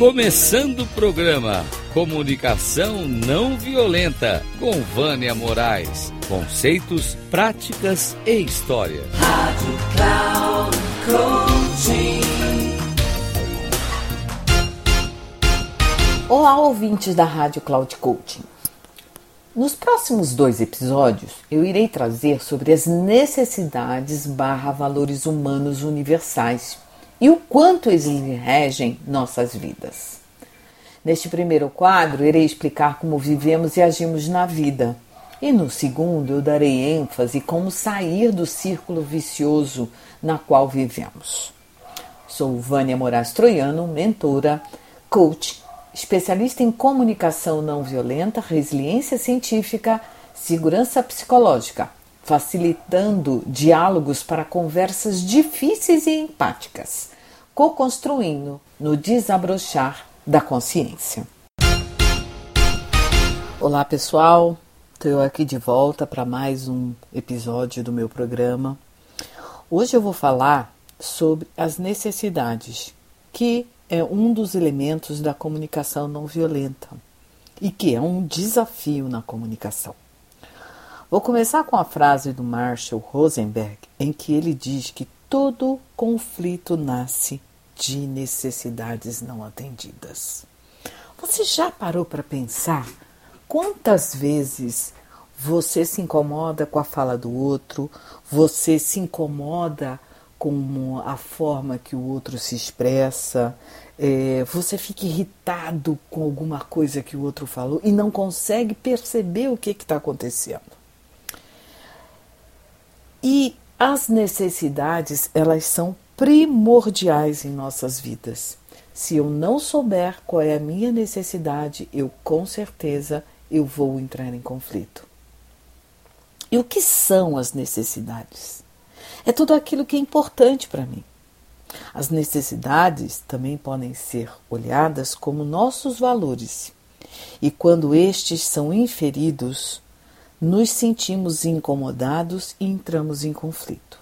Começando o programa Comunicação Não Violenta com Vânia Moraes. Conceitos, práticas e história. Rádio Cloud Coaching. Olá, ouvintes da Rádio Cloud Coaching. Nos próximos dois episódios, eu irei trazer sobre as necessidades barra valores humanos universais e o quanto eles regem nossas vidas. Neste primeiro quadro, irei explicar como vivemos e agimos na vida. E no segundo, eu darei ênfase como sair do círculo vicioso na qual vivemos. Sou Vânia Moraes Troiano, mentora, coach, especialista em comunicação não violenta, resiliência científica, segurança psicológica facilitando diálogos para conversas difíceis e empáticas, co-construindo no desabrochar da consciência. Olá, pessoal. Estou aqui de volta para mais um episódio do meu programa. Hoje eu vou falar sobre as necessidades, que é um dos elementos da comunicação não violenta e que é um desafio na comunicação. Vou começar com a frase do Marshall Rosenberg, em que ele diz que todo conflito nasce de necessidades não atendidas. Você já parou para pensar quantas vezes você se incomoda com a fala do outro, você se incomoda com a forma que o outro se expressa, é, você fica irritado com alguma coisa que o outro falou e não consegue perceber o que está acontecendo. E as necessidades, elas são primordiais em nossas vidas. Se eu não souber qual é a minha necessidade, eu com certeza eu vou entrar em conflito. E o que são as necessidades? É tudo aquilo que é importante para mim. As necessidades também podem ser olhadas como nossos valores. E quando estes são inferidos, nos sentimos incomodados e entramos em conflito.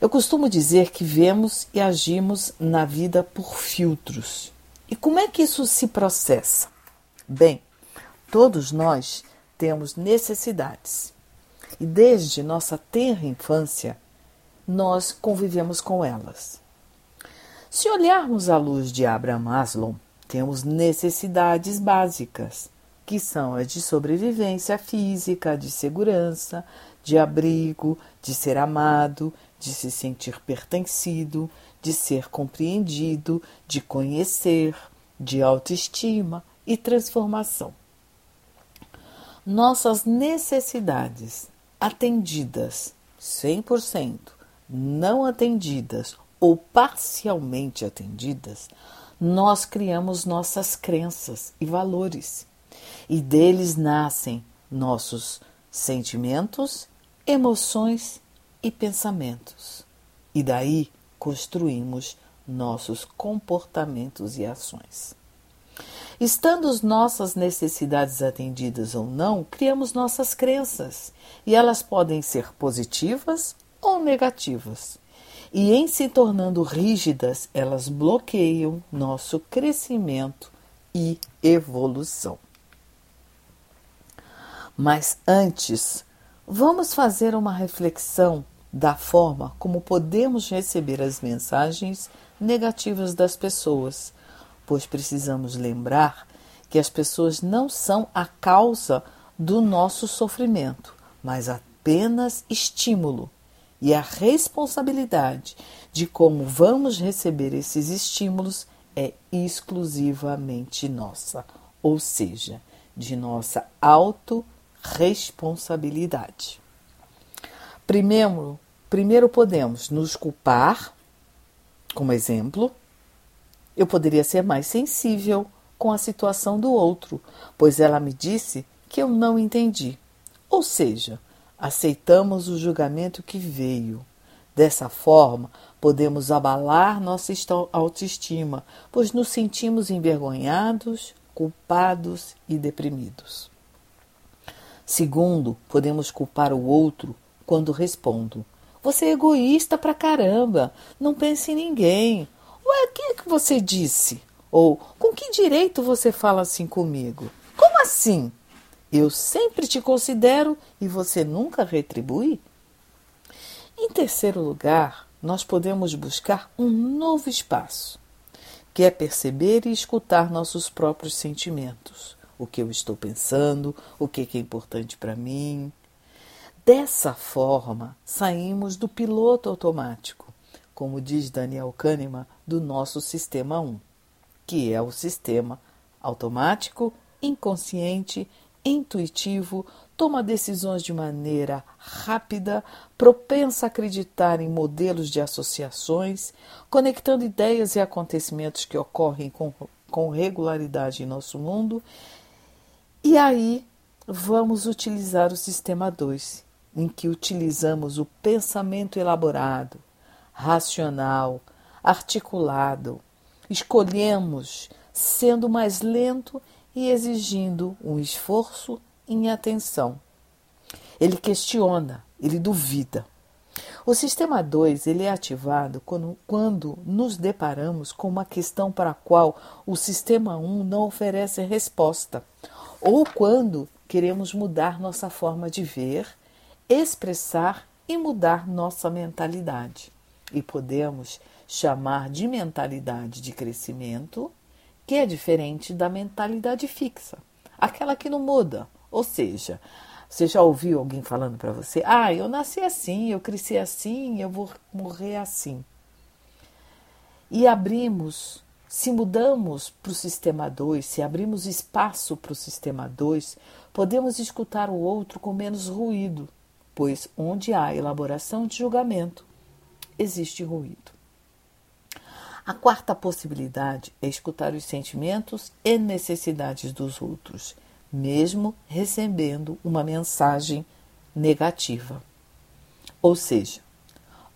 Eu costumo dizer que vemos e agimos na vida por filtros. E como é que isso se processa? Bem, todos nós temos necessidades. E desde nossa tenra infância, nós convivemos com elas. Se olharmos à luz de Abraham Maslow, temos necessidades básicas que são as de sobrevivência física, de segurança, de abrigo, de ser amado, de se sentir pertencido, de ser compreendido, de conhecer, de autoestima e transformação. Nossas necessidades atendidas 100%, não atendidas ou parcialmente atendidas, nós criamos nossas crenças e valores e deles nascem nossos sentimentos, emoções e pensamentos. E daí construímos nossos comportamentos e ações. Estando as nossas necessidades atendidas ou não, criamos nossas crenças e elas podem ser positivas ou negativas. E em se tornando rígidas, elas bloqueiam nosso crescimento e evolução. Mas antes, vamos fazer uma reflexão da forma como podemos receber as mensagens negativas das pessoas, pois precisamos lembrar que as pessoas não são a causa do nosso sofrimento, mas apenas estímulo. E a responsabilidade de como vamos receber esses estímulos é exclusivamente nossa, ou seja, de nossa auto responsabilidade. Primeiro, primeiro podemos nos culpar, como exemplo, eu poderia ser mais sensível com a situação do outro, pois ela me disse que eu não entendi. Ou seja, aceitamos o julgamento que veio. Dessa forma, podemos abalar nossa autoestima, pois nos sentimos envergonhados, culpados e deprimidos. Segundo, podemos culpar o outro quando respondo: Você é egoísta pra caramba, não pense em ninguém. Ué, que, é que você disse? Ou com que direito você fala assim comigo? Como assim? Eu sempre te considero e você nunca retribui? Em terceiro lugar, nós podemos buscar um novo espaço, que é perceber e escutar nossos próprios sentimentos. O que eu estou pensando, o que é importante para mim. Dessa forma, saímos do piloto automático, como diz Daniel Kahneman, do nosso sistema 1, que é o sistema automático, inconsciente intuitivo, toma decisões de maneira rápida, propensa a acreditar em modelos de associações, conectando ideias e acontecimentos que ocorrem com, com regularidade em nosso mundo. E aí vamos utilizar o sistema 2, em que utilizamos o pensamento elaborado, racional, articulado. Escolhemos sendo mais lento e exigindo um esforço em atenção. Ele questiona, ele duvida. O sistema 2 ele é ativado quando, quando nos deparamos com uma questão para a qual o sistema 1 um não oferece resposta, ou quando queremos mudar nossa forma de ver, expressar e mudar nossa mentalidade. E podemos chamar de mentalidade de crescimento que é diferente da mentalidade fixa, aquela que não muda. Ou seja, você já ouviu alguém falando para você: ah, eu nasci assim, eu cresci assim, eu vou morrer assim. E abrimos, se mudamos para o sistema 2, se abrimos espaço para o sistema 2, podemos escutar o outro com menos ruído, pois onde há elaboração de julgamento, existe ruído. A quarta possibilidade é escutar os sentimentos e necessidades dos outros, mesmo recebendo uma mensagem negativa. Ou seja,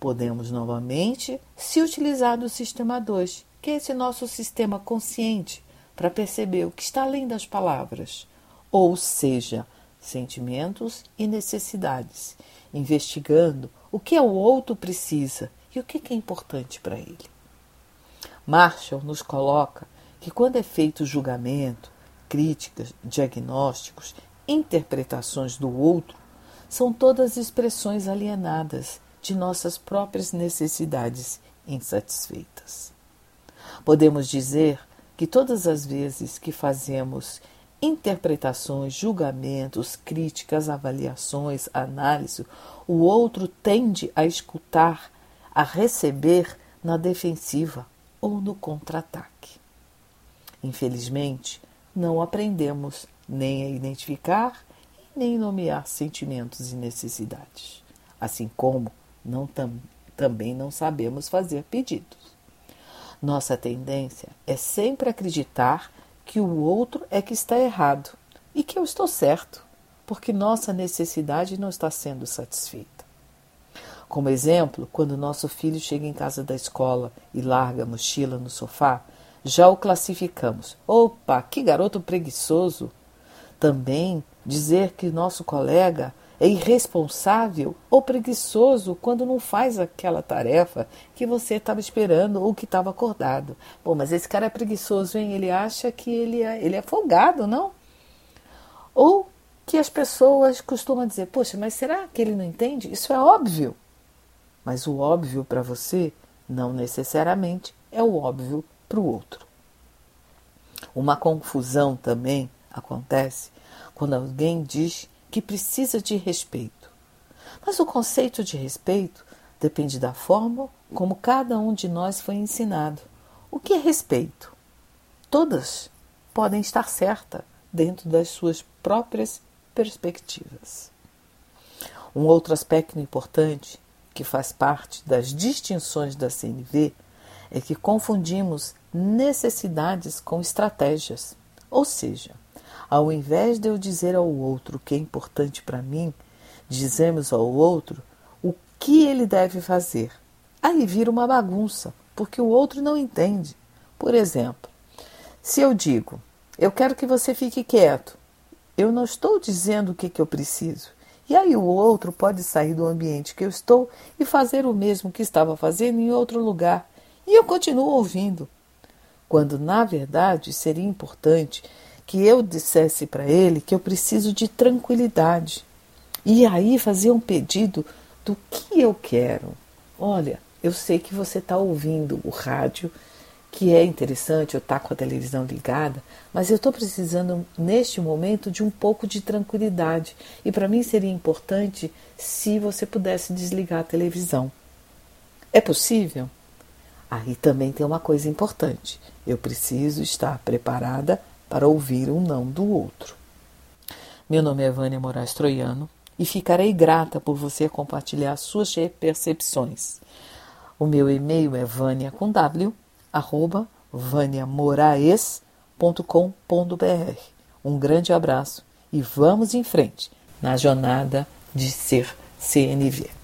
podemos novamente se utilizar do sistema 2, que esse nosso sistema consciente, para perceber o que está além das palavras, ou seja, sentimentos e necessidades, investigando o que o outro precisa e o que é importante para ele. Marshall nos coloca que quando é feito julgamento, críticas, diagnósticos, interpretações do outro, são todas expressões alienadas de nossas próprias necessidades insatisfeitas. Podemos dizer que todas as vezes que fazemos interpretações, julgamentos, críticas, avaliações, análise, o outro tende a escutar, a receber na defensiva, ou no contra-ataque. Infelizmente, não aprendemos nem a identificar nem nomear sentimentos e necessidades, assim como não tam, também não sabemos fazer pedidos. Nossa tendência é sempre acreditar que o outro é que está errado e que eu estou certo, porque nossa necessidade não está sendo satisfeita. Como exemplo, quando nosso filho chega em casa da escola e larga a mochila no sofá, já o classificamos. Opa, que garoto preguiçoso! Também dizer que nosso colega é irresponsável ou preguiçoso quando não faz aquela tarefa que você estava esperando ou que estava acordado. Bom, mas esse cara é preguiçoso, hein? Ele acha que ele é, ele é folgado, não? Ou que as pessoas costumam dizer: Poxa, mas será que ele não entende? Isso é óbvio. Mas o óbvio para você não necessariamente é o óbvio para o outro. Uma confusão também acontece quando alguém diz que precisa de respeito. Mas o conceito de respeito depende da forma como cada um de nós foi ensinado. O que é respeito? Todas podem estar certas dentro das suas próprias perspectivas. Um outro aspecto importante que faz parte das distinções da CNV é que confundimos necessidades com estratégias. Ou seja, ao invés de eu dizer ao outro o que é importante para mim, dizemos ao outro o que ele deve fazer. Aí vira uma bagunça, porque o outro não entende. Por exemplo, se eu digo, eu quero que você fique quieto, eu não estou dizendo o que, que eu preciso. E aí o outro pode sair do ambiente que eu estou e fazer o mesmo que estava fazendo em outro lugar. E eu continuo ouvindo. quando na verdade seria importante que eu dissesse para ele que eu preciso de tranquilidade. E aí fazer um pedido do que eu quero. Olha, eu sei que você está ouvindo o rádio, que é interessante, eu estar tá com a televisão ligada, mas eu estou precisando neste momento de um pouco de tranquilidade. E para mim seria importante se você pudesse desligar a televisão. É possível? Aí também tem uma coisa importante. Eu preciso estar preparada para ouvir um não do outro. Meu nome é Vânia Moraes Troiano e ficarei grata por você compartilhar suas percepções. O meu e-mail é vânia com w, arroba vaniamoraes.com.br. Um grande abraço e vamos em frente na jornada de ser CNV.